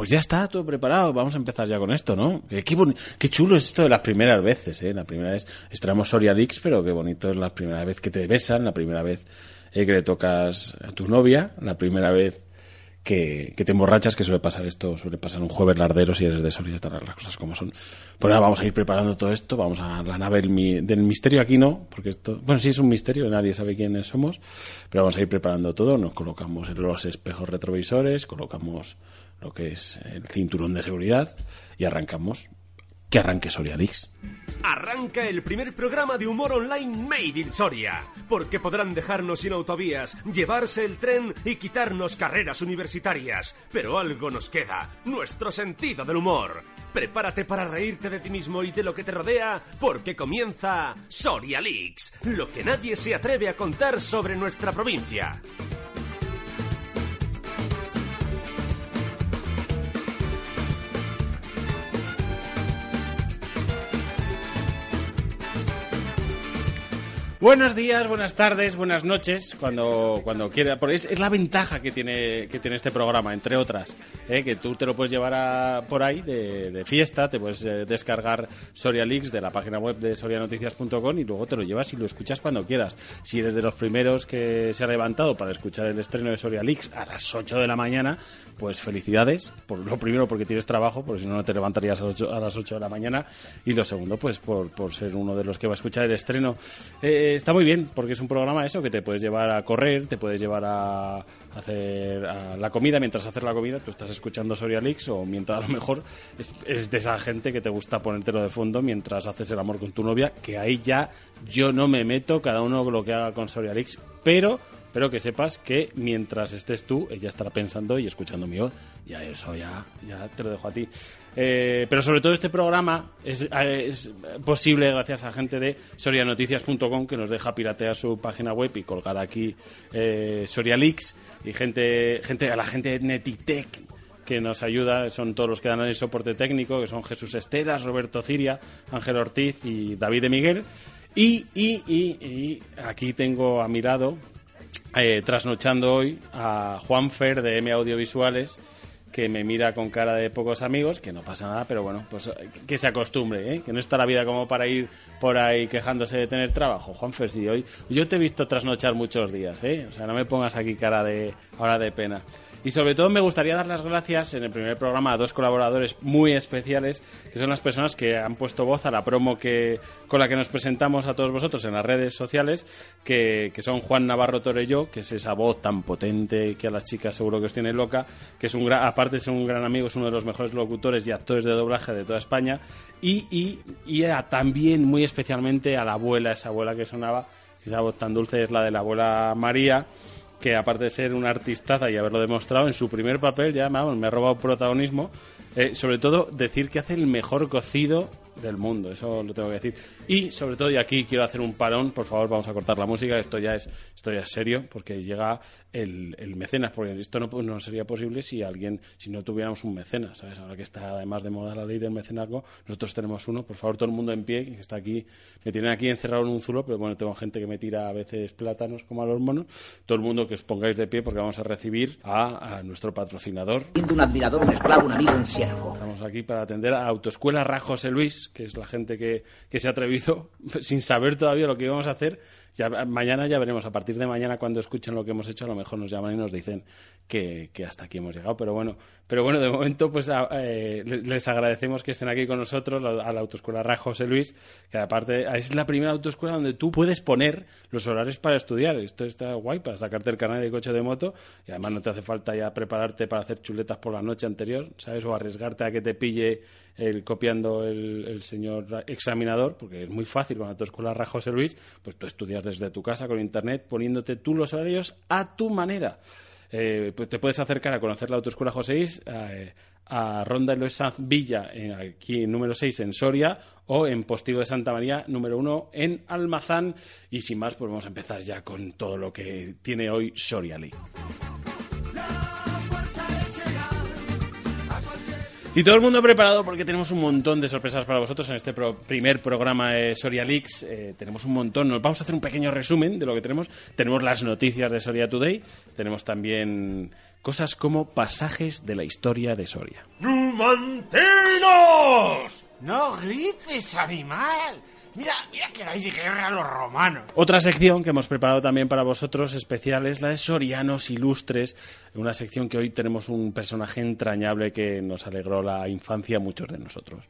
Pues ya está, todo preparado. Vamos a empezar ya con esto, ¿no? Qué, qué, chulo es esto de las primeras veces, ¿eh? La primera vez extraemos Soria Leaks, pero qué bonito es la primera vez que te besan, la primera vez eh, que le tocas a tu novia, la primera vez que, te emborrachas, que suele pasar esto, suele pasar un jueves lardero si eres de Soria, están las cosas como son. Pues nada, vamos a ir preparando todo esto, vamos a la nave del misterio aquí no, porque esto, bueno, sí es un misterio, nadie sabe quiénes somos, pero vamos a ir preparando todo, nos colocamos los espejos retrovisores, colocamos lo que es el cinturón de seguridad y arrancamos. Que arranque Soria. Arranca el primer programa de humor online Made in Soria, porque podrán dejarnos sin autovías, llevarse el tren y quitarnos carreras universitarias, pero algo nos queda, nuestro sentido del humor. Prepárate para reírte de ti mismo y de lo que te rodea, porque comienza Soria Leaks, lo que nadie se atreve a contar sobre nuestra provincia. Buenos días, buenas tardes, buenas noches, cuando, cuando quiera. Porque es, la ventaja que tiene, que tiene este programa, entre otras. ¿eh? Que tú te lo puedes llevar por ahí de, fiesta, te puedes eh, descargar Soria Leaks de la página web de sorianoticias.com y luego te lo llevas y lo escuchas cuando quieras. Si eres de los primeros que se ha levantado para escuchar el estreno de Soria Leaks a las 8 de la mañana, pues felicidades. Por, lo primero porque tienes trabajo, porque si no, no te levantarías a, las 8 de la mañana. Y lo segundo, pues por, por ser uno de los que va a escuchar el estreno. Eh, está muy bien, porque es un programa eso que te puedes llevar a correr, te puedes llevar a hacer la comida, mientras haces la comida tú estás escuchando Soria Leaks o mientras a lo mejor es, de esa gente que te gusta ponértelo de fondo mientras haces el amor con tu novia, que ahí ya yo no me meto, cada uno lo que haga con Soria Leaks, pero pero que sepas que mientras estés tú, ella estará pensando y escuchando mi voz. Ya eso ya, ya te lo dejo a ti. Eh, pero sobre todo este programa es, es, posible gracias a gente de sorianoticias.com que nos deja piratear su página web y colgar aquí eh, Soria Leaks y gente, gente, a la gente de Netitech que nos ayuda, son todos los que dan el soporte técnico, que son Jesús Esteras, Roberto Ciria, Ángel Ortiz y David de Miguel. Y, y, y, y aquí tengo a mi lado eh, trasnochando hoy a Juan Fer de M Audiovisuales que me mira con cara de pocos amigos, que no pasa nada, pero bueno, pues que se acostumbre, ¿eh? que no está la vida como para ir por ahí quejándose de tener trabajo. Juan Fer, sí, hoy yo te he visto trasnochar muchos días, ¿eh? o sea, no me pongas aquí cara de ahora de pena. Y sobre todo me gustaría dar las gracias en el primer programa a dos colaboradores muy especiales, que son las personas que han puesto voz a la promo que, con la que nos presentamos a todos vosotros en las redes sociales, que, son Juan Navarro Torello, que es esa voz tan potente que a las chicas seguro que os tiene loca, que es un gran, aparte ser un gran amigo, es uno de los mejores locutores y actores de doblaje de toda España, y, y, y también muy especialmente a la abuela, esa abuela que sonaba, esa voz tan dulce es la de la abuela María, que aparte de ser una artistaza y haberlo demostrado en su primer papel, ya me ha robado protagonismo. Eh, sobre todo, decir que hace el mejor cocido del mundo, eso lo tengo que decir. Y sobre todo, y aquí quiero hacer un parón, por favor, vamos a cortar la música, esto ya es, esto ya es serio, porque llega el, el mecenas, porque esto no, no, sería posible si alguien, si no tuviéramos un mecenas, ¿sabes? Ahora que está además de moda la ley del mecenazgo, nosotros tenemos uno, por favor, todo el mundo en pie, que está aquí, me tienen aquí encerrado en un zulo, pero bueno, tengo gente que me tira a veces plátanos como a los monos, todo el mundo que os pongáis de pie porque vamos a recibir a, nuestro patrocinador. Un admirador, un esclavo, un amigo, un siervo. Estamos aquí para atender a Autoescuela Rajose Luis, que es la gente que, que se ha atrevido, sin saber todavía lo que íbamos a hacer, ya, mañana ya veremos, a partir de mañana cuando escuchen lo que hemos hecho, a lo mejor nos llaman y nos dicen que, hasta aquí hemos llegado. Pero bueno, pero bueno de momento pues eh, les agradecemos que estén aquí con nosotros, a la autoescuela Ra José Luis, que aparte es la primera autoescuela donde tú puedes poner los horarios para estudiar. Esto está guay para sacarte el carnet de coche de moto y además no te hace falta ya prepararte para hacer chuletas por la noche anterior, ¿sabes? O arriesgarte a que te pille el, copiando el, señor examinador, porque es muy fácil con la autoescuela Ra José Luis, pues tú estudias desde tu casa con internet poniéndote tú los horarios a tu manera. Eh, pues te puedes acercar a conocer la autoescuela José eh, a Ronda Luis Sanz Villa, en, aquí número 6 en Soria, o en Postigo de Santa María, número 1 en Almazán. Y sin más, pues vamos a empezar ya con todo lo que tiene hoy Soria League. Y todo el mundo preparado porque tenemos un montón de sorpresas para vosotros en este primer programa de Soria Leaks. Eh, tenemos un montón. Nos vamos a hacer un pequeño resumen de lo que tenemos. Tenemos las noticias de Soria Today. Tenemos también cosas como pasajes de la historia de Soria. ¡Numantinos! No grites, animal. Mira, mira que dais guerra a los romanos. Otra sección que hemos preparado también para vosotros especial es la de Sorianos Ilustres, una sección que hoy tenemos un personaje entrañable que nos alegró la infancia a muchos de nosotros.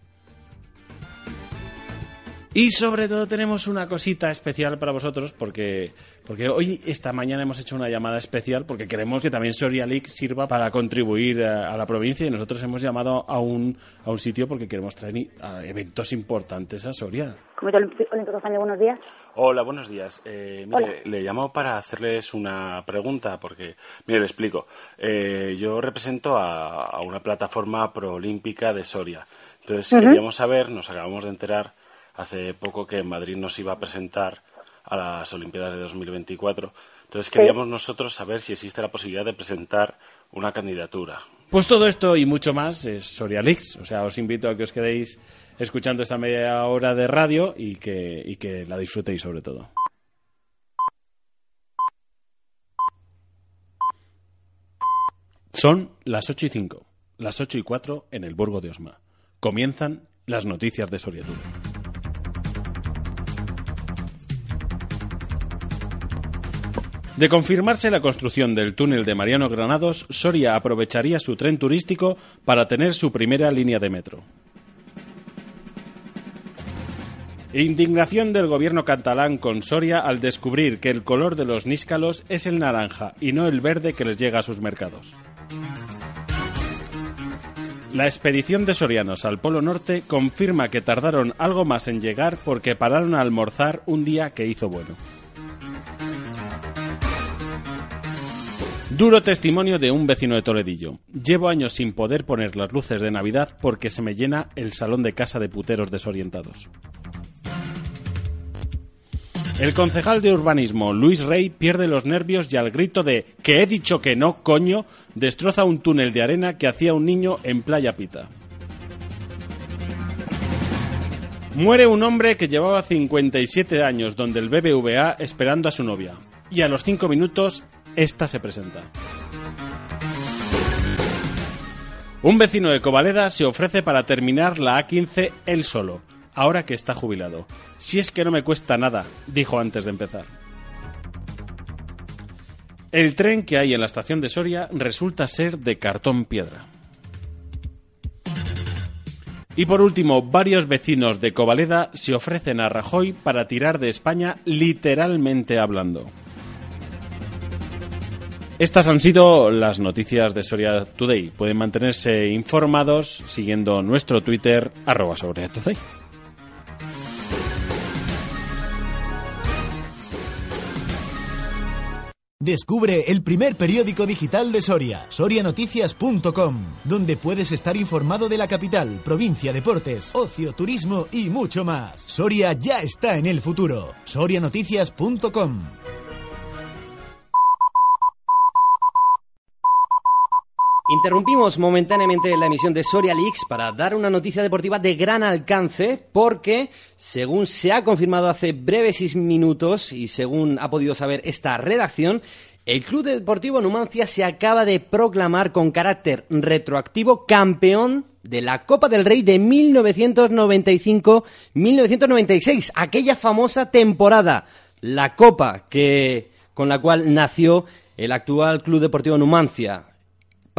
Y sobre todo tenemos una cosita especial para vosotros porque, porque hoy, esta mañana, hemos hecho una llamada especial porque queremos que también Soria League sirva para contribuir a, a la provincia y nosotros hemos llamado a un, a un sitio porque queremos traer a eventos importantes a Soria. Comité Olímpico buenos días. Hola, buenos días. Eh, mire, le llamo para hacerles una pregunta, porque, mire, le explico. Eh, yo represento a, a una plataforma proolímpica de Soria. Entonces, queríamos saber, nos acabamos de enterar hace poco que en Madrid nos iba a presentar a las Olimpiadas de 2024. Entonces, queríamos nosotros saber si existe la posibilidad de presentar una candidatura. Pues todo esto y mucho más es Soria Leaks. O sea, os invito a que os quedéis escuchando esta media hora de radio y que, y que la disfrutéis sobre todo. Son las 8 y 5, las 8 y 4 en el Burgo de Osma. Comienzan las noticias de Soria De confirmarse la construcción del túnel de Mariano Granados, Soria aprovecharía su tren turístico para tener su primera línea de metro. Indignación del gobierno catalán con Soria al descubrir que el color de los níscalos es el naranja y no el verde que les llega a sus mercados. La expedición de sorianos al Polo Norte confirma que tardaron algo más en llegar porque pararon a almorzar un día que hizo bueno. Duro testimonio de un vecino de Toledillo. Llevo años sin poder poner las luces de Navidad porque se me llena el salón de casa de puteros desorientados. El concejal de urbanismo, Luis Rey, pierde los nervios y al grito de que he dicho que no, coño, destroza un túnel de arena que hacía un niño en Playa Pita. Muere un hombre que llevaba 57 años donde el BBVA esperando a su novia. Y a los 5 minutos, esta se presenta. Un vecino de Covaleda se ofrece para terminar la A15 él solo, ahora que está jubilado. Si es que no me cuesta nada, dijo antes de empezar. El tren que hay en la estación de Soria resulta ser de cartón piedra. Y por último, varios vecinos de Covaleda se ofrecen a Rajoy para tirar de España literalmente hablando. Estas han sido las noticias de Soria Today. Pueden mantenerse informados siguiendo nuestro Twitter, arroba Soria. Descubre el primer periódico digital de Soria, sorianoticias.com, donde puedes estar informado de la capital, provincia, deportes, ocio, turismo y mucho más. Soria ya está en el futuro. sorianoticias.com. Interrumpimos momentáneamente la emisión de Soria Leaks para dar una noticia deportiva de gran alcance porque, según se ha confirmado hace breves minutos y según ha podido saber esta redacción, el Club Deportivo Numancia se acaba de proclamar con carácter retroactivo campeón de la Copa del Rey de 1995-1996, aquella famosa temporada, la Copa que con la cual nació el actual Club Deportivo Numancia.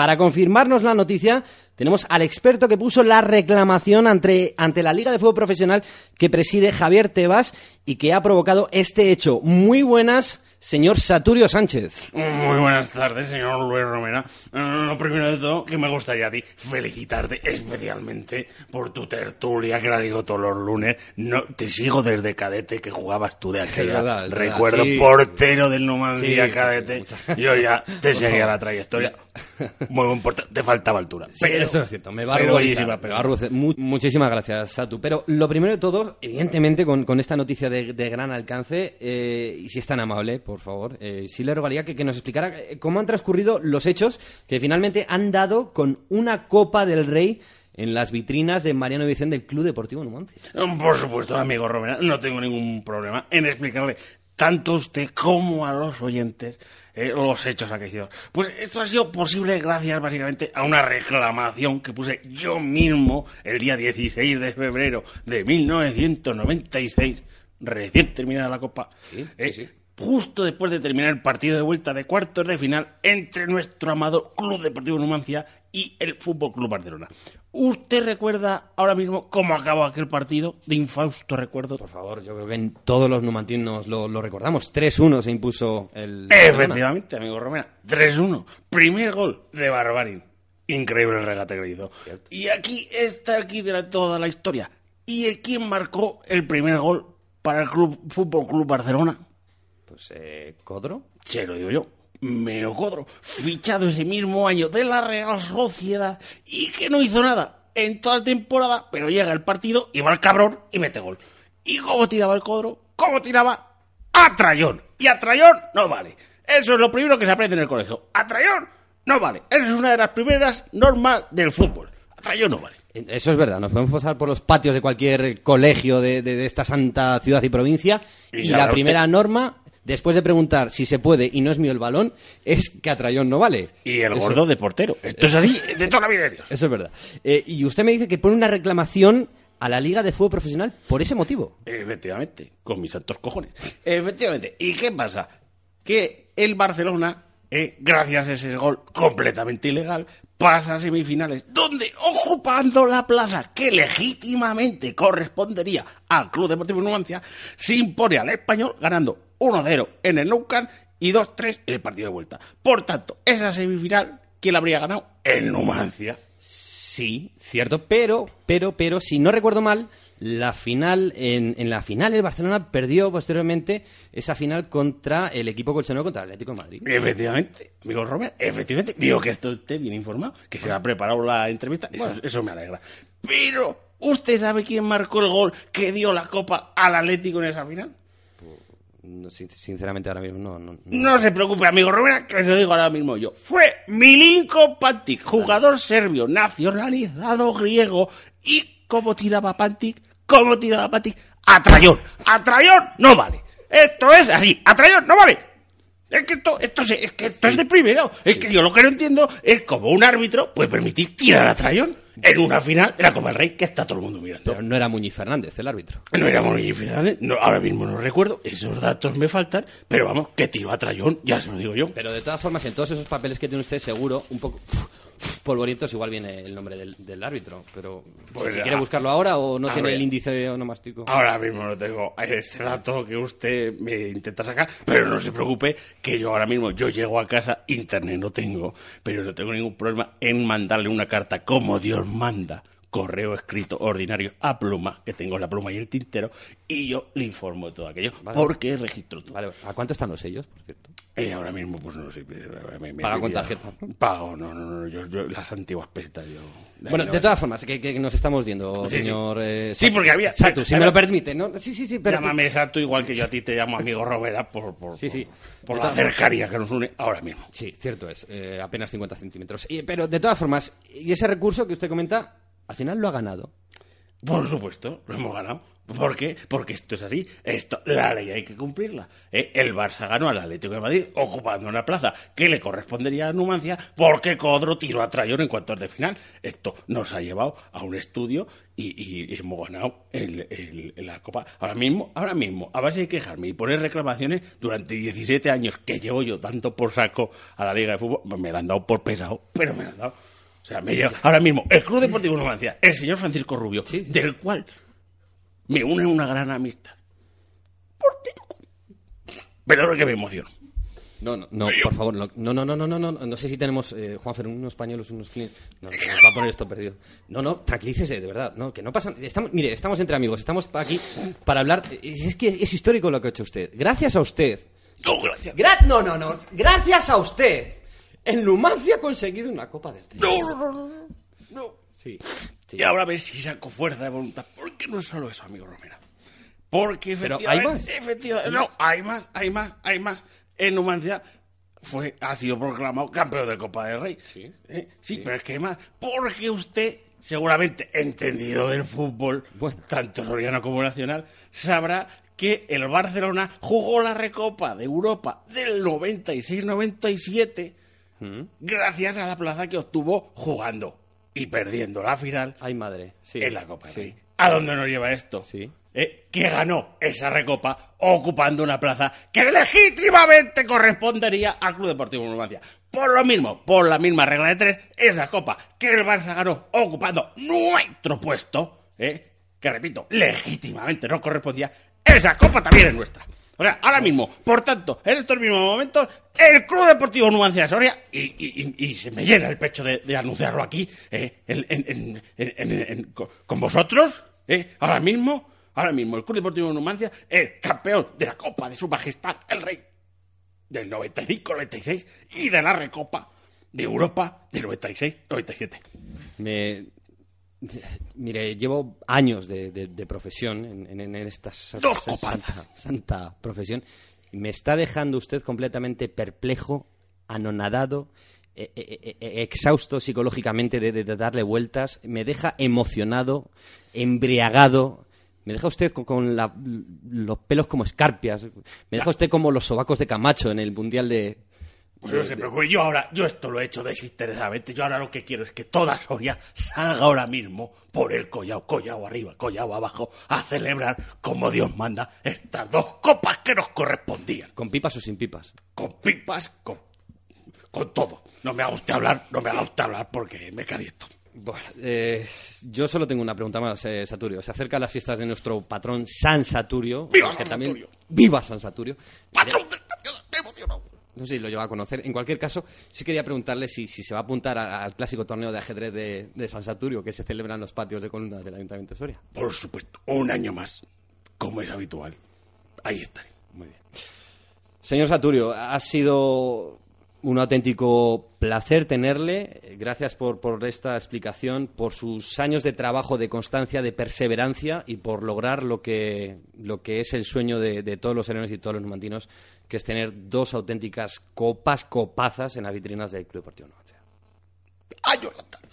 Para confirmarnos la noticia, tenemos al experto que puso la reclamación ante, ante la Liga de Fútbol Profesional que preside Javier Tebas y que ha provocado este hecho. Muy buenas, señor Saturio Sánchez. Muy buenas tardes, señor Luis Romera. Eh, Lo primero de todo, que me gustaría a ti felicitarte especialmente por tu tertulia, que la digo todos los lunes. No, te sigo desde cadete que jugabas tú de aquella. verdad, es verdad, Recuerdo sí. portero del Numancia Sí, cadete. Yo ya te seguía la trayectoria. Muy portero. Te faltaba altura. Pero- eso es cierto, me va a pero me pero-. Mu- muchísimas gracias, Satu. Pero lo primero de todo, evidentemente, con, con esta noticia de, de gran alcance, eh, y si es tan amable, por favor, eh, sí le rogaría que, que nos explicara eh, cómo han transcurrido los hechos que finalmente han dado con una Copa del Rey en las vitrinas de Mariano Vicente del Club Deportivo Numancia. Por supuesto, amigo Romera, no tengo ningún problema en explicarle tanto a usted como a los oyentes eh, los hechos aquellos. Pues esto ha sido posible gracias básicamente a una reclamación que puse yo mismo el día 16 de febrero de 1996, recién terminada la Copa. eh, Justo después de terminar el partido de vuelta de cuartos de final entre nuestro amado Club Deportivo Numancia y el Fútbol Club Barcelona. ¿Usted recuerda ahora mismo cómo acabó aquel partido de infausto recuerdo? Por favor, yo creo que en todos los numantinos lo, lo recordamos. 3-1 se impuso el. Barcelona. Efectivamente, amigo Romera. 3-1. Primer gol de Barbarín. Increíble el regate que le hizo. Y aquí está aquí de la- toda la historia. ¿Y quién marcó el primer gol para el Club Fútbol Club Barcelona? Pues, eh, ¿Codro? Se lo digo yo. Meo Codro, fichado ese mismo año de la Real Sociedad y que no hizo nada en toda la temporada, pero llega el partido y va el cabrón y mete gol. ¿Y cómo tiraba el Codro? ¿Cómo tiraba? A trayón. Y a trayón no vale. Eso es lo primero que se aprende en el colegio. A trayón no vale. Eso es una de las primeras normas del fútbol. A trayón no vale. Eso es verdad, nos podemos pasar por los patios de cualquier colegio de, de- de esta santa ciudad y provincia Y la primera norma, después de preguntar si se puede y no es mío el balón, es que a Trayón no vale. Y el Eso- gordo de portero. Esto es así de toda la vida de Dios. Eso es verdad. Eh, y usted me dice que pone una reclamación a la Liga de Fútbol Profesional por ese motivo. Efectivamente, con mis santos cojones. Efectivamente. ¿Y qué pasa? Que el Barcelona, eh, gracias a ese gol completamente ilegal, pasa a semifinales, donde ocupando la plaza que legítimamente correspondería al Club Deportivo Numancia, se impone al español ganando 1-0 en el Nou Camp y 2-3 en el partido de vuelta. Por tanto, esa semifinal, ¿quién la habría ganado? El Numancia. Sí, cierto, pero, pero, pero, si no recuerdo mal, la final, en, en la final el Barcelona perdió posteriormente esa final contra el equipo colchonero contra el Atlético de Madrid. Efectivamente, amigo Romero, efectivamente. Digo que está usted bien informado, que se ha preparado la entrevista. Eso, eso me alegra. Pero, ¿usted sabe quién marcó el gol que dio la copa al Atlético en esa final? Sinceramente ahora mismo no. no, no. No se preocupe, amigo Romero, que se lo digo ahora mismo yo. Fue Milinko Pantic, jugador serbio, nacionalizado griego. ¿Y cómo tiraba Pantic? ¿Cómo tiraba Pantic? A trayón. A trayón no vale. Esto es así. A trayón no vale. Es que esto, esto, se- es, que esto es de primero. Es que yo lo que no entiendo es cómo un árbitro puede permitir tirar a trayón en una final de la Copa del Rey que está todo el mundo mirando. Pero no era Muñiz Fernández el árbitro. No era Morillo Fernández, no, ahora mismo no recuerdo, esos datos me faltan, pero vamos, que tiro a trayón, ya se lo digo yo. Pero de todas formas, en todos esos papeles que tiene usted, seguro, un poco polvorientos, igual viene el nombre del, del árbitro. Pero Pues si ya. quiere buscarlo ahora o no A tiene ver. el índice onomástico. Ahora mismo no tengo ese dato que usted me intenta sacar, pero no se preocupe que yo ahora mismo, yo llego a casa, internet no tengo, pero no tengo ningún problema en mandarle una carta como Dios manda, correo escrito ordinario a pluma, que tengo la pluma y el tintero, y yo le informo de todo aquello, Vale. porque registro todo. Vale, ¿a cuánto están los sellos, por cierto? Eh, ahora mismo, pues no sé. me- me- Paga con tarjeta. Pago, no, no, no, yo, yo- las antiguas pesetas, yo. Bueno, de todas formas, que, que nos estamos viendo, Sí, sí. señor... eh, Sí, Satu. porque había- Satu, si había- me lo permite, ¿no? Sí, sí, sí, pero... Llámame exacto, igual que yo a ti te llamo amigo Robera, por, por, Sí, sí. por la cercanía que nos une ahora mismo. Sí, cierto es, eh, apenas 50 centímetros. Y- pero de todas formas, y ese recurso que usted comenta, al final lo ha ganado. Por supuesto, lo hemos ganado. ¿Por qué? Porque esto es así. Esto, la ley hay que cumplirla. ¿eh? El Barça ganó al Atlético de Madrid ocupando una plaza que le correspondería a Numancia porque Codro tiró a Trayón en cuartos de final. Esto nos ha llevado a un estudio y, y hemos ganado el- el- la Copa. Ahora mismo, ahora mismo, a base de quejarme y poner reclamaciones, durante 17 años que llevo yo tanto por saco a la Liga de Fútbol, me la han dado por pesado, pero me la han dado. O sea, me lleva, ahora mismo, el Club Deportivo Numancia, el señor Francisco Rubio, sí, sí. del cual me une una gran amistad. Pero que me emociono. No, no, no por favor, no, no, no, no, no, no, no, sé si tenemos, eh, Juanfer, unos pañuelos, unos clines. No, nos va a poner esto perdido. No, no, tranquilícese, de verdad, no, que no pasa. Estamos, mire, estamos entre amigos, estamos aquí para hablar. Es que es histórico lo que ha hecho usted. Gracias a usted. No, gracias. Gra no, no, no, gracias a usted el Numancia ha conseguido una Copa del Rey. No, no, no, no, no. no. Sí. Y ahora a ver si saco fuerza de voluntad. Porque no es solo eso, amigo Romera. Porque Pero efectivamente, hay más. efectivamente- no, hay más, hay más, hay más. En Numancia fue, ha sido proclamado campeón de Copa del Rey. Sí, sí, pero es que hay más. Porque usted, seguramente entendido del fútbol, Bueno. tanto soriano como nacional, sabrá que el Barcelona jugó la Recopa de Europa del 96-97 ¿Mm? gracias a la plaza que obtuvo jugando y perdiendo la final Ay, madre. Sí. en la Copa del Sí. Rey. ¿A dónde nos lleva esto? Sí. Eh, que ganó esa recopa ocupando una plaza que legítimamente correspondería al Club Deportivo Numancia. Por lo mismo, por la misma regla de tres, esa copa que el Barça ganó ocupando nuestro puesto, eh, que repito, legítimamente no correspondía, esa copa también es nuestra. Ahora mismo, por tanto, en estos mismos momentos, el Club Deportivo Numancia de Soria, y, y- y- se me llena el pecho de, anunciarlo aquí, eh, en- en- en- con vosotros, eh, ahora mismo, ahora mismo, el Club Deportivo Numancia es campeón de la Copa de Su Majestad el Rey del 95-96 y de la Recopa de Europa del 96-97. Me... Mire, llevo años de, de- de profesión en, en- en esta santa, santa profesión. Me está dejando usted completamente perplejo, anonadado, eh, eh, eh, exhausto psicológicamente de, de- de darle vueltas. Me deja emocionado, embriagado. Me deja usted con, con la- los pelos como escarpias. Me deja usted como los sobacos de Camacho en el Mundial de... Pues no se preocupe, yo ahora, yo esto lo he hecho desinteresadamente. Yo ahora lo que quiero es que toda Soria salga ahora mismo por el collao, collao arriba, collao abajo, a celebrar como Dios manda estas dos copas que nos correspondían. ¿Con pipas o sin pipas? Con pipas, con, con todo. No me haga usted hablar, no me haga usted hablar porque me caliento. Bueno, eh, yo solo tengo una pregunta más, eh, Saturio. Se acercan las fiestas de nuestro patrón San Saturio. ¡Viva que San también- Saturio! ¡Viva San Saturio! ¡Patrón de me he emocionado! No sé si lo lleva a conocer. En cualquier caso, sí quería preguntarle si, si se va a apuntar a- al clásico torneo de ajedrez de, de San Saturio que se celebra en los patios de columnas del Ayuntamiento de Soria. Por supuesto, un año más, como es habitual. Ahí estaré. Muy bien. Señor Saturio, ha sido un auténtico placer tenerle. Gracias por, por esta explicación, por sus años de trabajo, de constancia, de perseverancia y por lograr lo que, lo que es el sueño de, de todos los serenos y todos los numantinos, que es tener dos auténticas copas, copazas en las vitrinas del Club Deportivo Numancia. Años la tarde.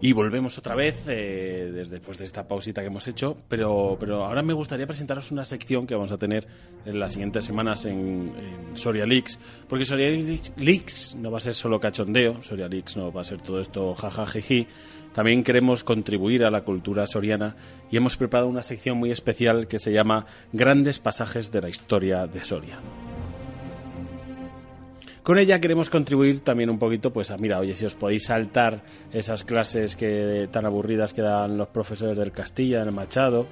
Y volvemos otra vez eh, después de esta pausita que hemos hecho, pero, pero ahora me gustaría presentaros una sección que vamos a tener en las siguientes semanas en, en Soria Leaks, porque Soria Leaks, Leaks no va a ser solo cachondeo, Soria Leaks no va a ser todo esto jajajiji, también queremos contribuir a la cultura soriana y hemos preparado una sección muy especial que se llama Grandes pasajes de la historia de Soria. Con ella queremos contribuir también un poquito, pues a, mira, oye, si os podéis saltar esas clases que tan aburridas que dan los profesores del Castilla, del Machado,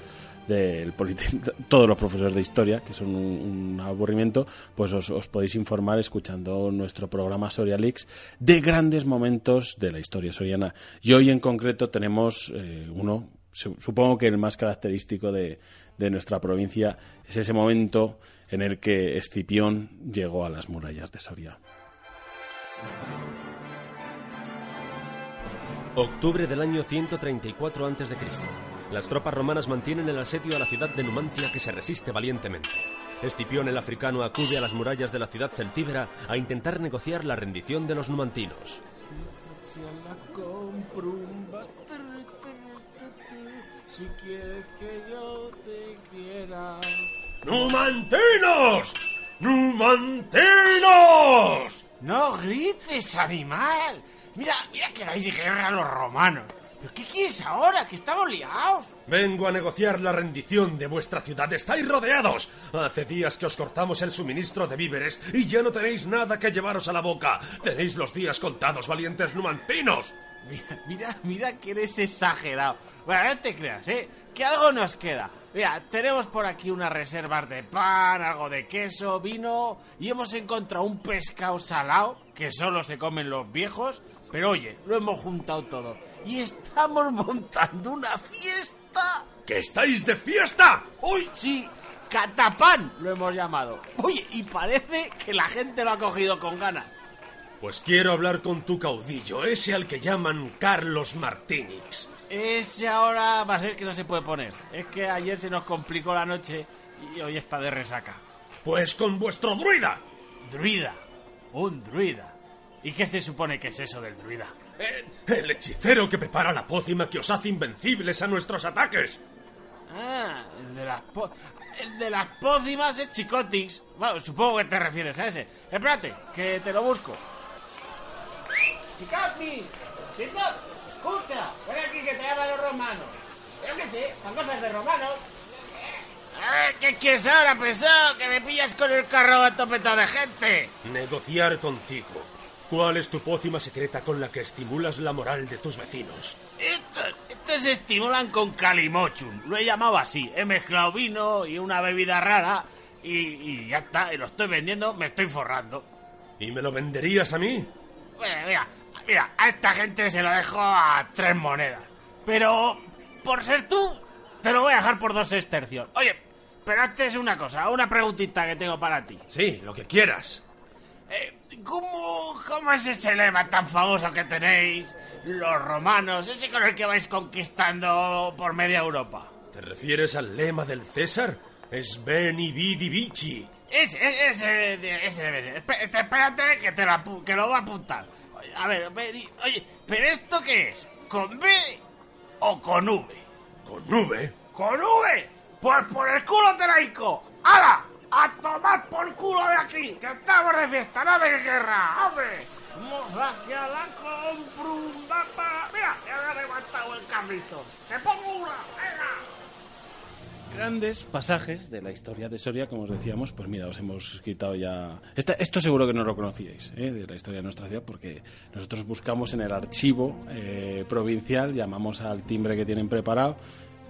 del todos los profesores de historia, que son un, aburrimiento, pues os, podéis informar escuchando nuestro programa Soria Leaks de grandes momentos de la historia soriana. Y hoy en concreto tenemos eh, uno, su- supongo que el más característico de, de nuestra provincia es ese momento en el que Escipión llegó a las murallas de Soria. Octubre del año 134 a.C. Las tropas romanas mantienen el asedio a la ciudad de Numancia que se resiste valientemente. Escipión el africano acude a las murallas de la ciudad celtíbera a intentar negociar la rendición de los numantinos. Si quieres que yo te quiera. ¡Numantinos! ¡Numantinos! No grites, animal. Mira, mira que dais guerra a los romanos. ¿Pero qué quieres ahora? Que estamos liados. Vengo a negociar la rendición de vuestra ciudad. ¡Estáis rodeados! Hace días que os cortamos el suministro de víveres y ya no tenéis nada que llevaros a la boca. Tenéis los días contados, valientes numantinos. Mira, mira, mira que eres exagerado. Bueno, no te creas, ¿eh? Que algo nos queda. Mira, tenemos por aquí unas reservas de pan, algo de queso, vino y hemos encontrado un pescado salado que solo se comen los viejos. Pero oye, lo hemos juntado todo y estamos montando una fiesta. ¡Que estáis de fiesta! ¡Uy, sí! ¡Catapán! Lo hemos llamado. Oye, y parece que la gente lo ha cogido con ganas. Pues quiero hablar con tu caudillo, ese al que llaman Carlos Martínez. Ese ahora va a ser que no se puede poner. Es que ayer se nos complicó la noche y hoy está de resaca. Pues con vuestro druida. Druida. Un druida. ¿Y qué se supone que es eso del druida? Eh, el hechicero que prepara la pócima que os hace invencibles a nuestros ataques. Ah, el de las po- el de las pócimas es Chicotix. Bueno, supongo que te refieres a ese. Espérate, que te lo busco. Chicotix, Chicot, escucha, ven aquí que te llaman los romanos. Yo qué sé, son cosas de romanos. A ver, ¿qué quieres ahora, pesado? Que me pillas con el carro a topetado de gente. Negociar contigo. ¿Cuál es tu pócima secreta con la que estimulas la moral de tus vecinos? Estos, estos se estimulan con calimochum. Lo he llamado así. He mezclado vino y una bebida rara y, y ya está. Y lo estoy vendiendo, me estoy forrando. ¿Y me lo venderías a mí? Bueno, mira, mira, a esta gente se lo dejo a tres monedas. Pero, por ser tú, te lo voy a dejar por dos estercios. Oye, pero antes una cosa, una preguntita que tengo para ti. Sí, lo que quieras. Eh, ¿cómo, ¿Cómo es ese lema tan famoso que tenéis los romanos? Ese con el que vais conquistando por media Europa. ¿Te refieres al lema del César? Es Beni Vidi Vici. Ese, ese, ese, debe ser. Espé- Espérate que te lo, que lo voy a apuntar. A ver, ve- oye, ¿pero esto qué es? ¿Con B o con V? ¿Con nube? ¡Con V! ¡Pues por el culo te la hinco! ¡Hala! ¡A tomar por culo de aquí! ¡Que estamos de fiesta, no de guerra! ¡Hombre! ¡Vamos hacia la comprunda! ¡Mira! Ya me ha levantado el carrito! ¡Te pongo una! ¡Venga! Grandes pasajes de la historia de Soria, como os decíamos, pues mira, os hemos quitado ya... Esto seguro que no lo conocíais, ¿eh? de la historia de nuestra ciudad, porque nosotros buscamos en el archivo eh, provincial, llamamos al timbre que tienen preparado,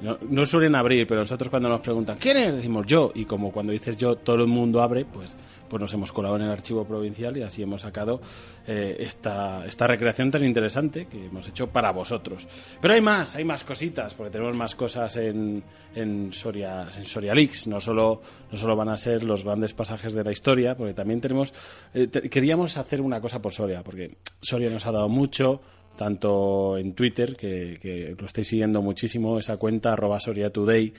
no, no suelen abrir, pero nosotros cuando nos preguntan ¿quién es? decimos yo, y como cuando dices yo todo el mundo abre, pues, pues nos hemos colado en el archivo provincial y así hemos sacado eh, esta, esta recreación tan interesante que hemos hecho para vosotros. Pero hay más, hay más cositas, porque tenemos más cosas en, en Soria, en Soria Leaks. No solo, no solo van a ser los grandes pasajes de la historia, porque también tenemos, eh, queríamos hacer una cosa por Soria, porque Soria nos ha dado mucho, tanto en Twitter, que, lo estáis siguiendo muchísimo, esa cuenta arroba Soria Today,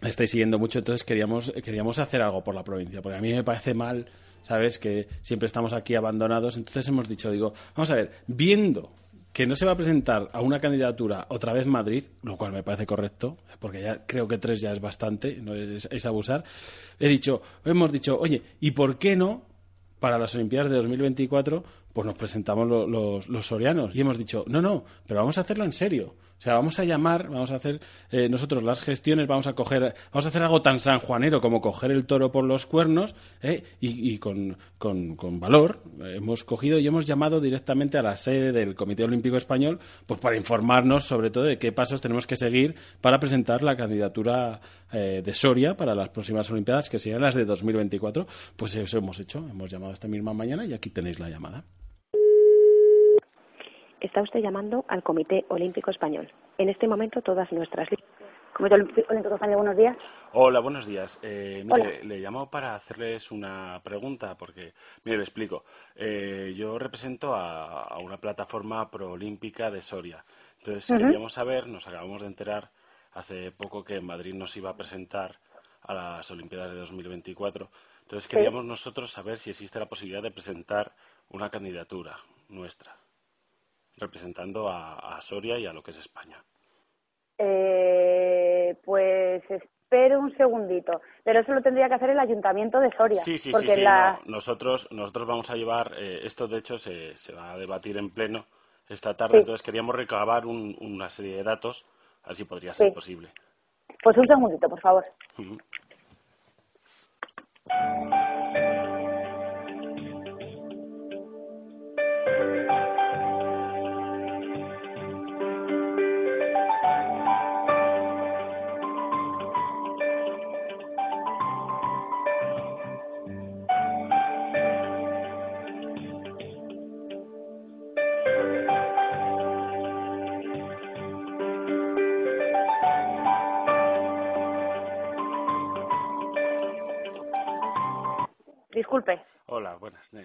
la estáis siguiendo mucho, entonces queríamos, queríamos hacer algo por la provincia, porque a mí me parece mal, ¿sabes? Que siempre estamos aquí abandonados, entonces hemos dicho, digo, vamos a ver, viendo que no se va a presentar a una candidatura otra vez Madrid, lo cual me parece correcto, porque ya creo que tres ya es bastante, no es, es abusar, he dicho, hemos dicho, oye, ¿y por qué no para las Olimpiadas de 2024, pues nos presentamos lo- los, los sorianos y hemos dicho, no, no, pero vamos a hacerlo en serio. O sea, vamos a llamar, vamos a hacer eh, nosotros las gestiones, vamos a coger, vamos a hacer algo tan sanjuanero como coger el toro por los cuernos eh, y, y con, con- con valor. Eh, hemos cogido y hemos llamado directamente a la sede del Comité Olímpico Español pues para informarnos sobre todo de qué pasos tenemos que seguir para presentar la candidatura eh, de Soria para las próximas Olimpiadas, que serían las de 2024. Pues eso hemos hecho, hemos llamado esta misma mañana y aquí tenéis la llamada. Está usted llamando al Comité Olímpico Español. En este momento todas nuestras. Comité Olímpico Español, buenos días. Hola, buenos días. Eh, mire, Hola. le llamo para hacerles una pregunta, porque, mire, le explico. Eh, yo represento a, a una plataforma proolímpica de Soria. Entonces, queríamos saber, nos acabamos de enterar hace poco que Madrid nos iba a presentar a las Olimpiadas de 2024. Entonces, queríamos nosotros saber si existe la posibilidad de presentar una candidatura nuestra, representando a, a Soria y a lo que es España. Eh, pues espero un segundito. Pero eso lo tendría que hacer el Ayuntamiento de Soria. Sí, sí, porque sí, sí, la... no. Nosotros, nosotros vamos a llevar, eh, esto de hecho se, se va a debatir en pleno esta tarde, Sí. entonces queríamos recabar un- una serie de datos, a ver si podría ser Sí. posible. Pues un segundito, por favor.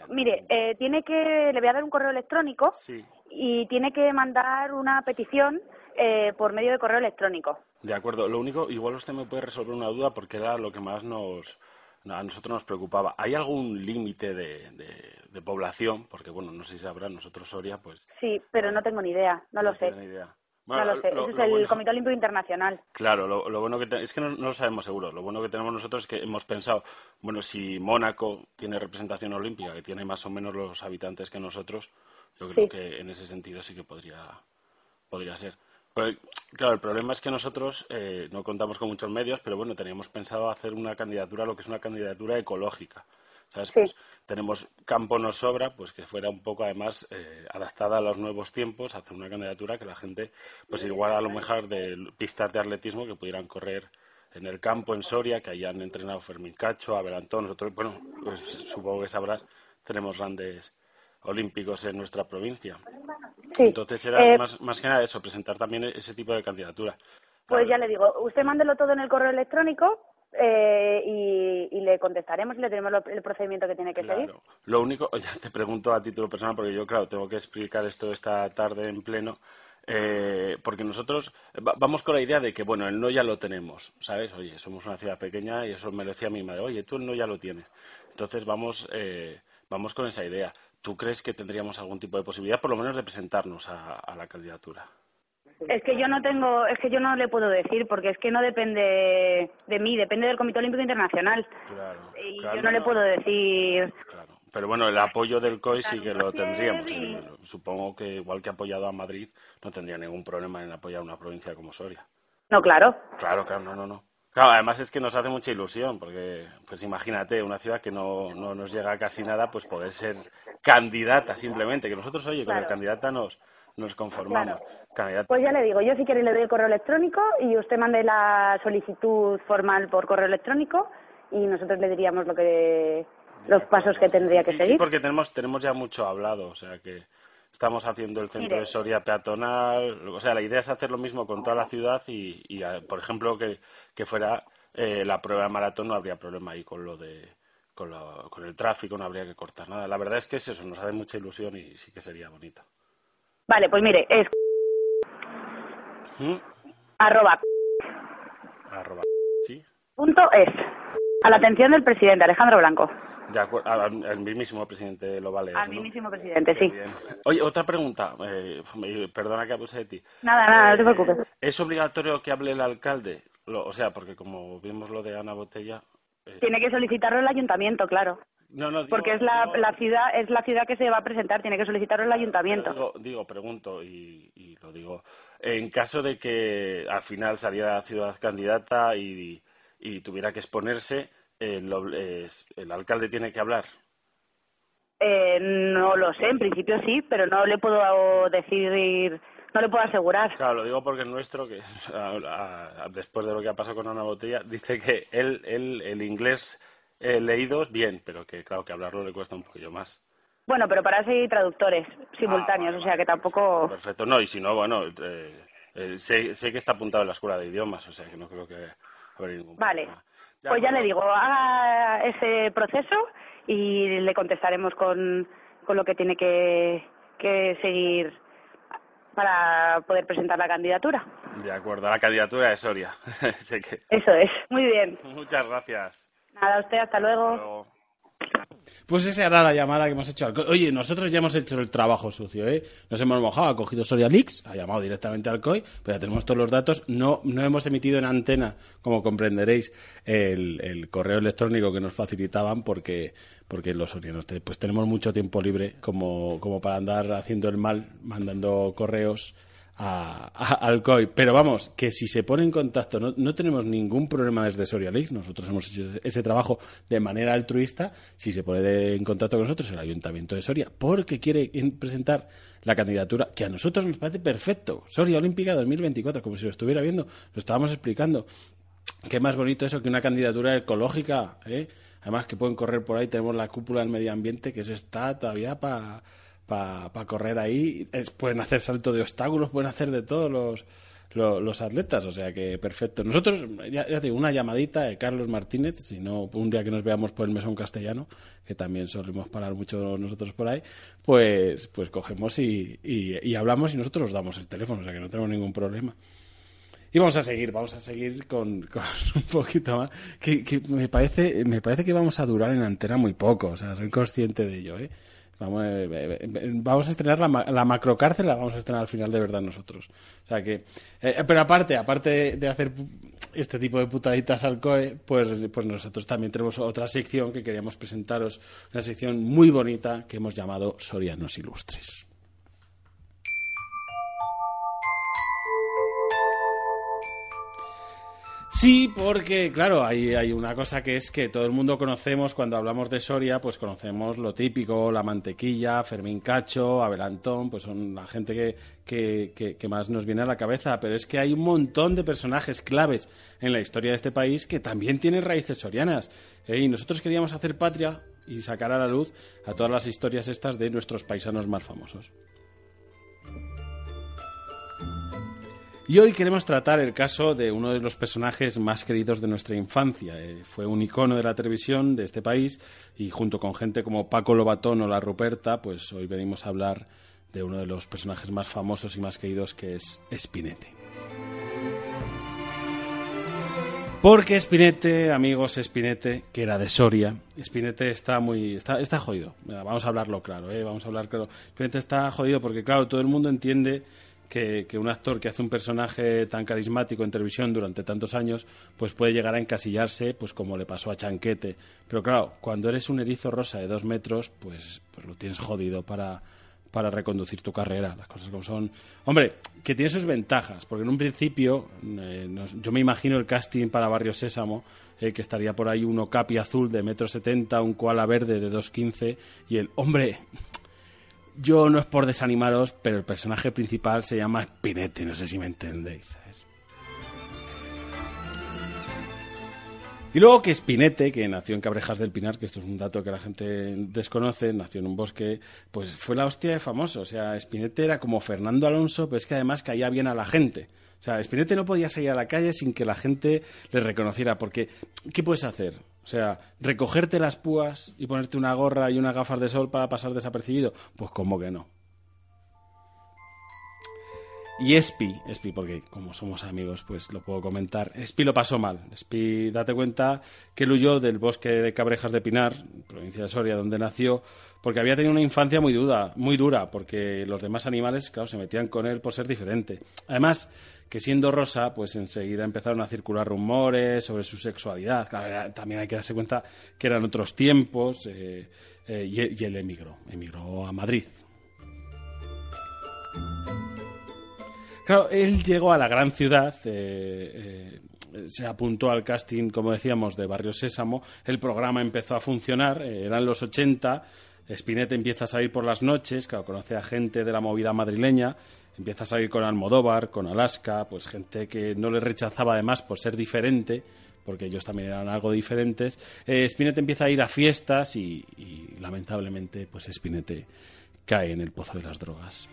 Mire, eh, tiene que... Le voy a dar un correo electrónico Sí, y tiene que mandar una petición eh, por medio de correo electrónico. de acuerdo. Lo único, igual usted me puede resolver una duda porque era lo que más nos, a nosotros nos preocupaba. ¿Hay algún límite de, de- de población, porque bueno, no sé si sabrán, nosotros Soria, pues... Sí, pero no tengo ni idea, no lo sé. Ni idea. no lo sé, eso es el Comité Olímpico Internacional. Claro, lo, bueno que es que no, lo sabemos seguro. Lo bueno que tenemos nosotros es que hemos pensado, bueno, si Mónaco tiene representación olímpica, que tiene más o menos los habitantes que nosotros, yo creo que en ese sentido sí que podría, podría ser. claro, el problema es que nosotros eh, no contamos con muchos medios, pero bueno, teníamos pensado hacer una candidatura, lo que es una candidatura ecológica. ¿Sabes? Pues tenemos campo nos sobra, pues que fuera un poco además eh, adaptada a los nuevos tiempos, hacer una candidatura que la gente, pues igual a lo mejor de pistas de atletismo que pudieran correr en el campo en Soria, que hayan entrenado Fermín Cacho, Abel Antón, nosotros, bueno, pues supongo que sabrás, tenemos grandes olímpicos en nuestra provincia. Entonces era eh, más, más que nada eso, presentar también ese tipo de candidatura. Pues ya le digo, usted mándelo todo en el correo electrónico eh, y, le contestaremos y le tenemos el procedimiento que tiene que seguir. Lo único, ya te pregunto a título personal, porque yo, claro, tengo que explicar esto esta tarde en pleno. Eh, porque nosotros vamos con la idea de que, bueno, el no ya lo tenemos, ¿sabes? Oye, somos una ciudad pequeña y eso me lo decía mi madre, oye, tú el no ya lo tienes. Entonces vamos, eh, vamos con esa idea. ¿Tú crees que tendríamos algún tipo de posibilidad, por lo menos, de presentarnos a, la candidatura? Es que yo no tengo, es que yo no le puedo decir, porque es que no depende de mí, depende del Comité Olímpico Internacional. Claro. Y yo no, le puedo decir. Claro. Pero bueno, el apoyo del COI sí que lo tendríamos. Supongo que igual que ha apoyado a Madrid, no tendría ningún problema en apoyar a una provincia como Soria. No, claro. Claro, claro, no, no, no. Claro, además es que nos hace mucha ilusión, porque, pues imagínate, una ciudad que no, no nos llega a casi nada, pues poder ser candidata simplemente, que nosotros, oye, con el candidata nos, nos conformamos. Pues ya le digo, yo si quiere le doy el correo electrónico y usted mande la solicitud formal por correo electrónico y nosotros le diríamos lo que los pasos que tendría que seguir. Sí, porque tenemos, tenemos ya mucho hablado, o sea que Estamos haciendo el centro de Soria peatonal. O sea, la idea es hacer lo mismo con toda la ciudad y, por ejemplo, que, que fuera eh, la prueba de maratón no habría problema ahí con lo de con, con, el tráfico, no habría que cortar nada. La verdad es que es eso, nos hace mucha ilusión y sí que sería bonito. Vale, pues mire, es ¿Mm? arroba arroba sí punto es a la atención del presidente Alejandro Blanco. De acuerdo, al, mismísimo presidente lo vale. Al mismísimo presidente, sí. Oye, otra pregunta, eh, perdona que abuse de ti. Nada, nada, no te preocupes. ¿Es obligatorio que hable el alcalde? o sea, porque como vimos lo de Ana Botella... Eh, tiene que solicitarlo el ayuntamiento, claro. No, no, porque es la, la, ciudad es la ciudad que se va a presentar, tiene que solicitarlo el ayuntamiento. Digo, pregunto y, y, lo digo. En caso de que al final saliera la ciudad candidata y, y tuviera que exponerse, el, alcalde tiene que hablar? Eh, no lo sé, en principio sí, pero no le puedo decir, no le puedo asegurar. Claro, lo digo porque el nuestro, que después de lo que ha pasado con Ana Botella, dice que él, el inglés eh, leído es bien, pero que claro que hablarlo le cuesta un poquillo más. Bueno, pero para eso hay traductores simultáneos, ah, o sea que tampoco. Perfecto, no, y si no, bueno, eh, eh, sé, sé, que está apuntado en la escuela de idiomas, o sea que no creo que haya ningún Vale pues ya le digo, haga ese proceso y le contestaremos con, con lo que tiene que, que seguir para poder presentar la candidatura. De acuerdo, la candidatura de Soria. Eso es, muy bien. Muchas gracias. Nada, usted, hasta luego. Pues esa era la llamada que hemos hecho al COI. Oye, nosotros ya hemos hecho el trabajo sucio, ¿eh? Nos hemos mojado, ha cogido Soria Leaks, ha llamado directamente al COI, pero ya tenemos todos los datos. No, no hemos emitido en antena, como comprenderéis, el, correo electrónico que nos facilitaban porque, porque los sorianos pues tenemos mucho tiempo libre como, como para andar haciendo el mal, mandando correos a, COI. Pero vamos, que si se pone en contacto, no, no tenemos ningún problema desde Soria Leaks, nosotros hemos hecho ese trabajo de manera altruista, si se pone en contacto con nosotros el Ayuntamiento de Soria, porque quiere presentar la candidatura, que a nosotros nos parece perfecto, Soria Olímpica 2024, como si lo estuviera viendo, lo estábamos explicando. Qué más bonito eso que una candidatura ecológica, ¿eh? Además que pueden correr por ahí, tenemos la cúpula del medio ambiente, que eso está todavía para para correr ahí. pueden hacer salto de obstáculos, pueden hacer de todos los, los, atletas, o sea que perfecto. Nosotros, ya, ya digo, una llamadita de Carlos Martínez, si no, un día que nos veamos por el mesón castellano, que también solemos parar mucho nosotros por ahí, pues, pues cogemos y, y, hablamos y nosotros os damos el teléfono, o sea que no tenemos ningún problema. Y vamos a seguir, vamos a seguir con, con un poquito más. Que, que me parece, me parece que vamos a durar en antena muy poco, o sea, soy consciente de ello, ¿eh? Vamos, eh, eh, eh, vamos a estrenar la, la macrocárcel, la vamos a estrenar al final de verdad nosotros. O sea que, pero aparte, aparte de hacer este tipo de putaditas al COE, pues, pues nosotros también tenemos otra sección que queríamos presentaros, una sección muy bonita que hemos llamado Sorianos Ilustres. Sí, porque, claro, hay, hay una cosa que es que todo el mundo conocemos cuando hablamos de Soria, pues conocemos lo típico, la mantequilla, Fermín Cacho, Abelantón, pues son la gente que, que, que- que más nos viene a la cabeza. Pero es que hay un montón de personajes claves en la historia de este país que también tienen raíces sorianas. ¿eh? Y nosotros queríamos hacer patria y sacar a la luz a todas las historias estas de nuestros paisanos más famosos. Y hoy queremos tratar el caso de uno de los personajes más queridos de nuestra infancia. Eh, fue un icono de la televisión de este país y junto con gente como Paco Lobatón o La Ruperta, pues hoy venimos a hablar de uno de los personajes más famosos y más queridos que es Spinete. Porque Spinete, amigos, Spinete, que era de Soria, Spinete está muy. está, está jodido. Vamos a hablarlo claro, ¿eh? Vamos a hablar claro. Spinete está jodido porque, claro, todo el mundo entiende que, un actor que hace un personaje tan carismático en televisión durante tantos años, pues puede llegar a encasillarse, pues como le pasó a Chanquete. Pero claro, cuando eres un erizo rosa de dos metros, pues, pues lo tienes jodido para, para reconducir tu carrera, las cosas como son. Hombre, que tiene sus ventajas, porque en un principio, eh, yo me imagino el casting para Barrio Sésamo, eh, que estaría por ahí uno capi azul de metro setenta, un koala verde de 2.15 y el hombre. Yo no es por desanimaros, pero el personaje principal se llama Spinete, no sé si me entendéis. Y luego que Spinete, que nació en Cabrejas del Pinar, que esto es un dato que la gente desconoce, nació en un bosque, pues fue la hostia de famoso. O sea, Spinete era como Fernando Alonso, pero es que además caía bien a la gente. O sea, Spinete no podía salir a la calle sin que la gente le reconociera, porque ¿qué puedes hacer? O sea, recogerte las púas y ponerte una gorra y unas gafas de sol para pasar desapercibido. Pues como que no. Y Espi, Espi, porque como somos amigos, pues lo puedo comentar. Espi lo pasó mal. Espi, date cuenta que él huyó del bosque de Cabrejas de Pinar, provincia de Soria, donde nació, porque había tenido una infancia muy dura, muy dura, porque los demás animales, claro, se metían con él por ser diferente. Además, que siendo rosa, pues enseguida empezaron a circular rumores sobre su sexualidad. Claro, también hay que darse cuenta que eran otros tiempos, eh, eh, y, él emigró, emigró a Madrid. Claro, él llegó a la gran ciudad, eh, se apuntó al casting, como decíamos, de Barrio Sésamo, el programa empezó a funcionar, eran los 80, Spinetta empieza a salir por las noches, claro, conoce a gente de la movida madrileña, empieza a salir con Almodóvar, con Alaska, pues gente que no le rechazaba además por ser diferente, porque ellos también eran algo diferentes. Eh, Spinetta empieza a ir a fiestas y, y, lamentablemente pues Spinette cae en el pozo de las drogas.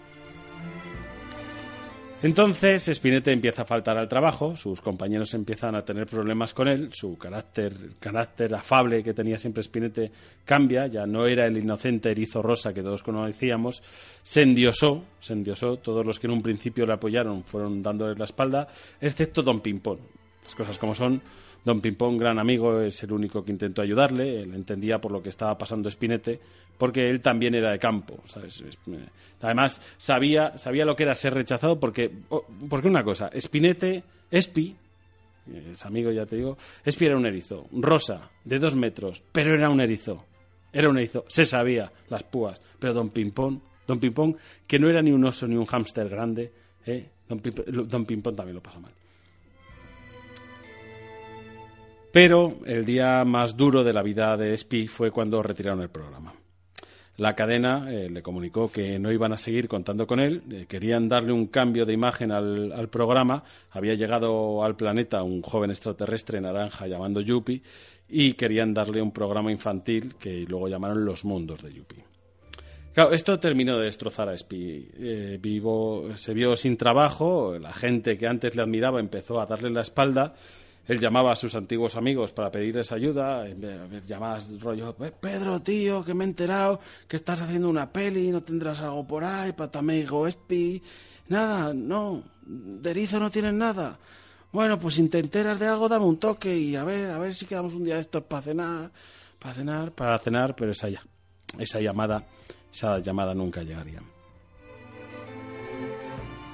Entonces Spinette empieza a faltar al trabajo, sus compañeros empiezan a tener problemas con él, su carácter, carácter afable que tenía siempre Spinette cambia, ya no era el inocente erizo rosa que todos conocíamos, se endiosó, se endiosó, todos los que en un principio le apoyaron fueron dándole la espalda, excepto Don Pimpón. Las cosas como son, Don Pimpón, gran amigo, es el único que intentó ayudarle, él entendía por lo que estaba pasando Spinette, porque él también era de campo, ¿sabes? Es- eh, Además, sabía, sabía lo que era ser rechazado porque, oh, porque una cosa, Spinette, Espi, es amigo ya te digo, Espi era un erizo, rosa, de dos metros, pero era un erizo, era un erizo, se sabía las púas, pero Don Pimpón, Don Pimpón, que no era ni un oso ni un hámster grande, ¿eh? Don, Don Pimpón también lo pasó mal. Pero el día más duro de la vida de Espi fue cuando retiraron el programa. La cadena eh, le comunicó que no iban a seguir contando con él, eh, querían darle un cambio de imagen al, programa. Había llegado al planeta un joven extraterrestre naranja llamando Yuppie y querían darle un programa infantil que luego llamaron Los Mundos de Yuppie. Esto terminó de destrozar a Spi. Eh, vivo, se vio sin trabajo, la gente que antes le admiraba empezó a darle la espalda. Él llamaba a sus antiguos amigos para pedirles ayuda, llamadas rollo, "Eh, Pedro, tío, que me he enterado que estás haciendo una peli, no tendrás algo por ahí para tu amigo Espi. Nada, no, de erizo no tienes nada. Bueno, pues intenteras de algo, dame un toque y a ver, a ver si quedamos un día de estos para cenar, para cenar, para cenar, pero esa ya, esa llamada, esa llamada nunca llegaría.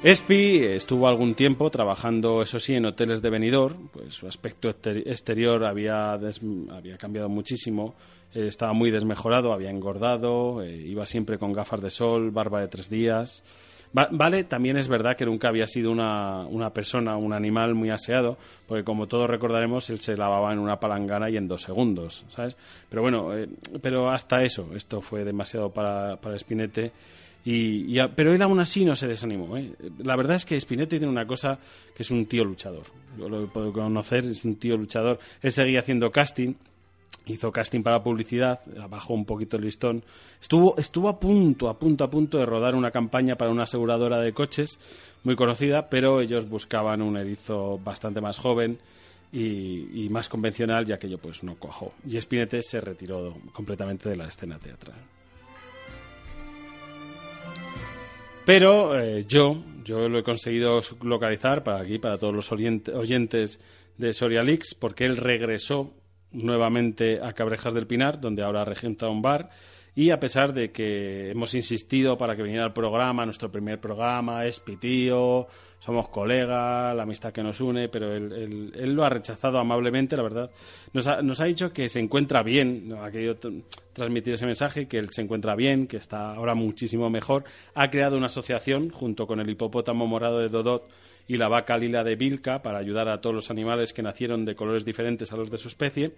Espi estuvo algún tiempo trabajando, eso sí, en hoteles de Benidorm, pues su aspecto exterior había, había cambiado muchísimo, eh, estaba muy desmejorado, había engordado, eh, iba siempre con gafas de sol, barba de tres días. vale, también es verdad que nunca había sido una, una, persona, un animal muy aseado, porque como todos recordaremos, él se lavaba en una palangana y en dos segundos, ¿sabes? Pero bueno, eh, pero hasta eso, esto fue demasiado para, para Spinette y, pero él aún así no se desanimó. ¿eh? La verdad es que Spinetti tiene una cosa que es un tío luchador. Yo lo puedo conocer, es un tío luchador. Él seguía haciendo casting, hizo casting para publicidad, bajó un poquito el listón. Estuvo, estuvo a punto, a punto, a punto de rodar una campaña para una aseguradora de coches muy conocida, pero ellos buscaban un erizo bastante más joven. Y, más convencional, ya que yo pues no cojo. Y Spinette se retiró completamente de la escena teatral. Pero eh, yo, yo lo he conseguido localizar para aquí, para todos los oyentes de Soria Leaks, porque él regresó nuevamente a Cabrejas del Pinar, donde ahora regenta un bar, y a pesar de que hemos insistido para que viniera al programa, nuestro primer programa, es pitío, somos colegas, la amistad que nos une, pero él, lo ha rechazado amablemente, la verdad. Nos ha, nos ha dicho que se encuentra bien, ha querido transmitir ese mensaje, que él se encuentra bien, que está ahora muchísimo mejor. Ha creado una asociación junto con el hipopótamo morado de Dodot y la vaca lila de Vilca para ayudar a todos los animales que nacieron de colores diferentes a los de su especie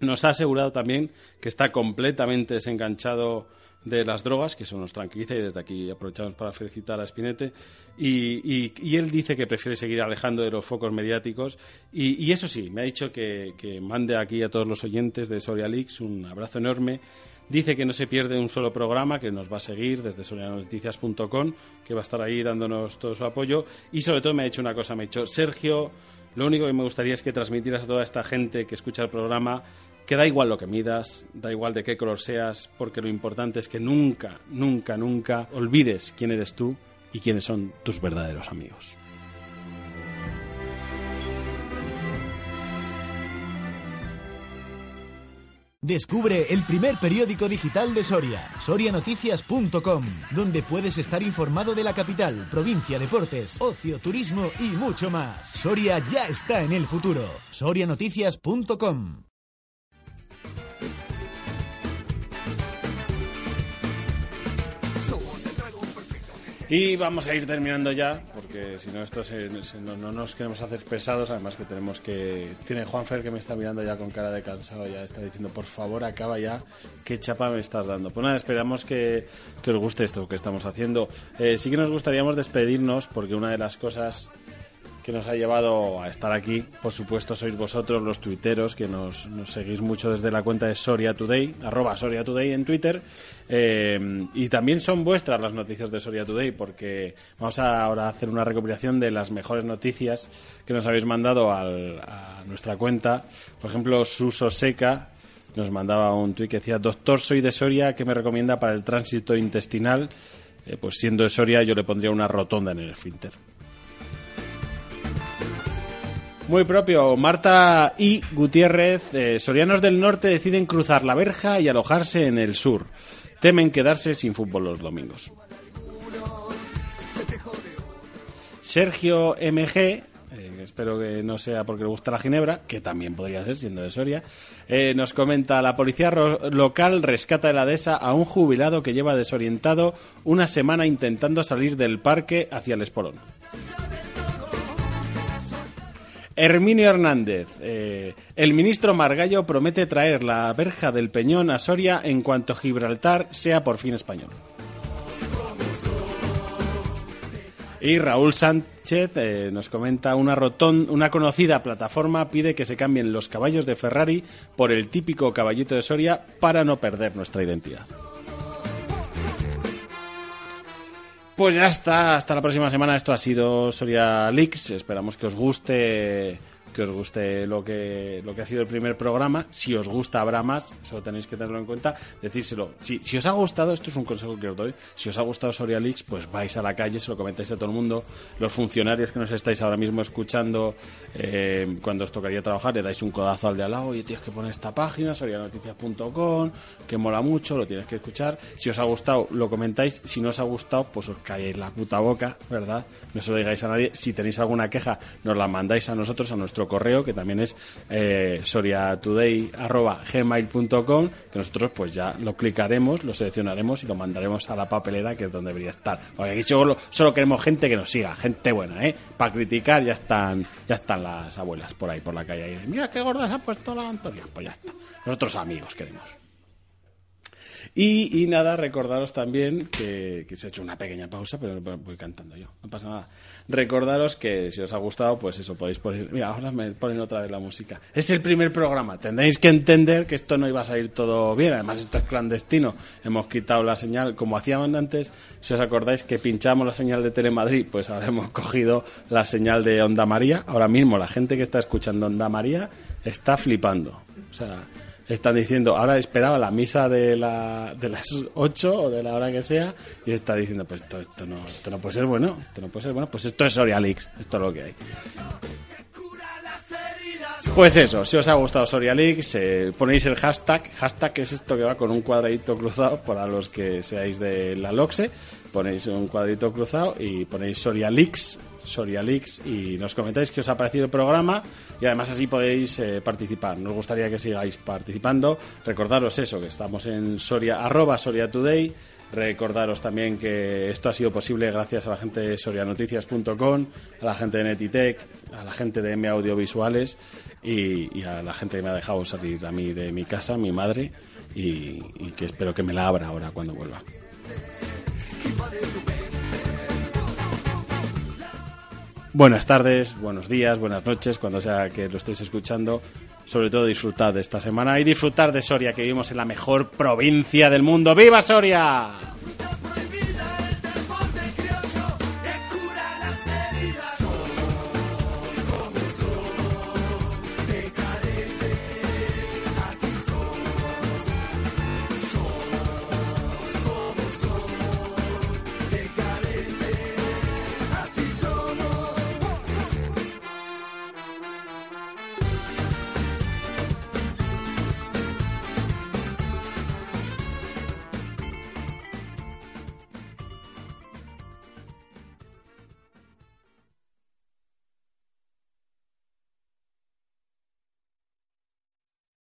nos ha asegurado también que está completamente desenganchado de las drogas, que eso nos tranquiliza y desde aquí aprovechamos para felicitar a Spinete. Y, él dice que prefiere seguir alejando de los focos mediáticos. Y, eso sí, me ha dicho que, mande aquí a todos los oyentes de Soria Leaks un abrazo enorme. Dice que no se pierde un solo programa, que nos va a seguir desde sorianoticias.com, que va a estar ahí dándonos todo su apoyo. Y sobre todo me ha dicho una cosa, me ha dicho, Sergio, lo único que me gustaría es que transmitieras a toda esta gente que escucha el programa que da igual lo que midas, da igual de qué color seas, porque lo importante es que nunca, nunca, nunca olvides quién eres tú y quiénes son tus verdaderos amigos. Descubre el primer periódico digital de Soria, sorianoticias.com, donde puedes estar informado de la capital, provincia, deportes, ocio, turismo y mucho más. Soria ya está en el futuro. sorianoticias.com. Y vamos a ir terminando ya, porque si no, esto no, nos queremos hacer pesados. Además, que tenemos que. Tiene Juanfer que me está mirando ya con cara de cansado, ya está diciendo, por favor, acaba ya, qué chapa me estás dando. Pues nada, esperamos que, os guste esto que estamos haciendo. Eh, sí que nos gustaríamos despedirnos, porque una de las cosas que nos ha llevado a estar aquí. Por supuesto, sois vosotros los tuiteros que nos, seguís mucho desde la cuenta de Soria Today, arroba Soria Today en Twitter. Eh, y también son vuestras las noticias de Soria Today, porque vamos a ahora a hacer una recopilación de las mejores noticias que nos habéis mandado a nuestra cuenta. Por ejemplo, Suso Seca nos mandaba un tuit que decía: Doctor, soy de Soria, ¿qué me recomienda para el tránsito intestinal? Eh, pues siendo de Soria, yo le pondría una rotonda en el esfínter. Muy propio. Marta y Gutiérrez, eh, sorianos del norte deciden cruzar la verja y alojarse en el sur. Temen quedarse sin fútbol los domingos. Sergio MG, eh, espero que no sea porque le gusta la ginebra, que también podría ser siendo de Soria, eh, nos comenta, la policía local rescata de la dehesa a un jubilado que lleva desorientado una semana intentando salir del parque hacia el Esporón. Herminio Hernández. Eh, el ministro Margallo promete traer la verja del Peñón a Soria en cuanto Gibraltar sea por fin español. Y Raúl Sánchez eh, nos comenta una, una conocida plataforma pide que se cambien los caballos de Ferrari por el típico caballito de Soria para no perder nuestra identidad. Pues ya está, hasta la próxima semana. Esto ha sido Soria Leaks. Esperamos que os guste que os guste lo que, lo que ha sido el primer programa. Si os gusta, habrá más. Eso tenéis que tenerlo en cuenta. Decírselo. Si, si os ha gustado, esto es un consejo que os doy. Si os ha gustado Soria Leaks, pues vais a la calle, se lo comentáis a todo el mundo. Los funcionarios que nos estáis ahora mismo escuchando, eh, cuando os tocaría trabajar, le dais un codazo al de al lado. Oye, tienes que poner esta página, sorianoticias.com, que mola mucho, lo tienes que escuchar. Si os ha gustado, lo comentáis. Si no os ha gustado, pues os calláis la puta boca, ¿verdad? No se lo digáis a nadie. Si tenéis alguna queja, nos la mandáis a nosotros, a nuestro correo, que también es eh, soriatoday.gmail.com, que nosotros pues ya lo clicaremos, lo seleccionaremos y lo mandaremos a la papelera, que es donde debería estar. Porque aquí solo, solo queremos gente que nos siga, gente buena, ¿eh? Para criticar ya están, ya están las abuelas por ahí, por la calle. Y dicen, Mira qué gorda se ha puesto la Antonia. Pues ya está. Nosotros amigos queremos. Y, nada, recordaros también que, que se ha hecho una pequeña pausa, pero voy cantando yo, no pasa nada. Recordaros que si os ha gustado, pues eso podéis poner. Mira, ahora me ponen otra vez la música. Es el primer programa, tendréis que entender que esto no iba a salir todo bien, además esto es clandestino. Hemos quitado la señal, como hacíamos antes, si os acordáis que pinchamos la señal de Telemadrid, pues ahora hemos cogido la señal de Onda María. Ahora mismo la gente que está escuchando Onda María está flipando. O sea, están diciendo, ahora esperaba la misa de, la, de las 8 o de la hora que sea y está diciendo, pues esto, no, esto no puede ser bueno, esto no puede ser bueno, pues esto es Sorialix, esto es lo que hay. Pues eso, si os ha gustado Sorialix, eh, ponéis el hashtag, hashtag es esto que va con un cuadradito cruzado para los que seáis de la LOXE, ponéis un cuadrito cruzado y ponéis Sorialix, Sorialix y nos comentáis que os ha parecido el programa y además así podéis eh, participar. Nos gustaría que sigáis participando. Recordaros eso, que estamos en Soria, arroba Soria Today. Recordaros también que esto ha sido posible gracias a la gente de sorianoticias.com, a la gente de Netitech, a la gente de M Audiovisuales y, y a la gente que me ha dejado salir a mí de mi casa, mi madre, y, y que espero que me la abra ahora cuando vuelva. Buenas tardes, buenos días, buenas noches, cuando sea que lo estéis escuchando. Sobre todo disfrutad de esta semana y disfrutar de Soria, que vivimos en la mejor provincia del mundo. ¡Viva Soria!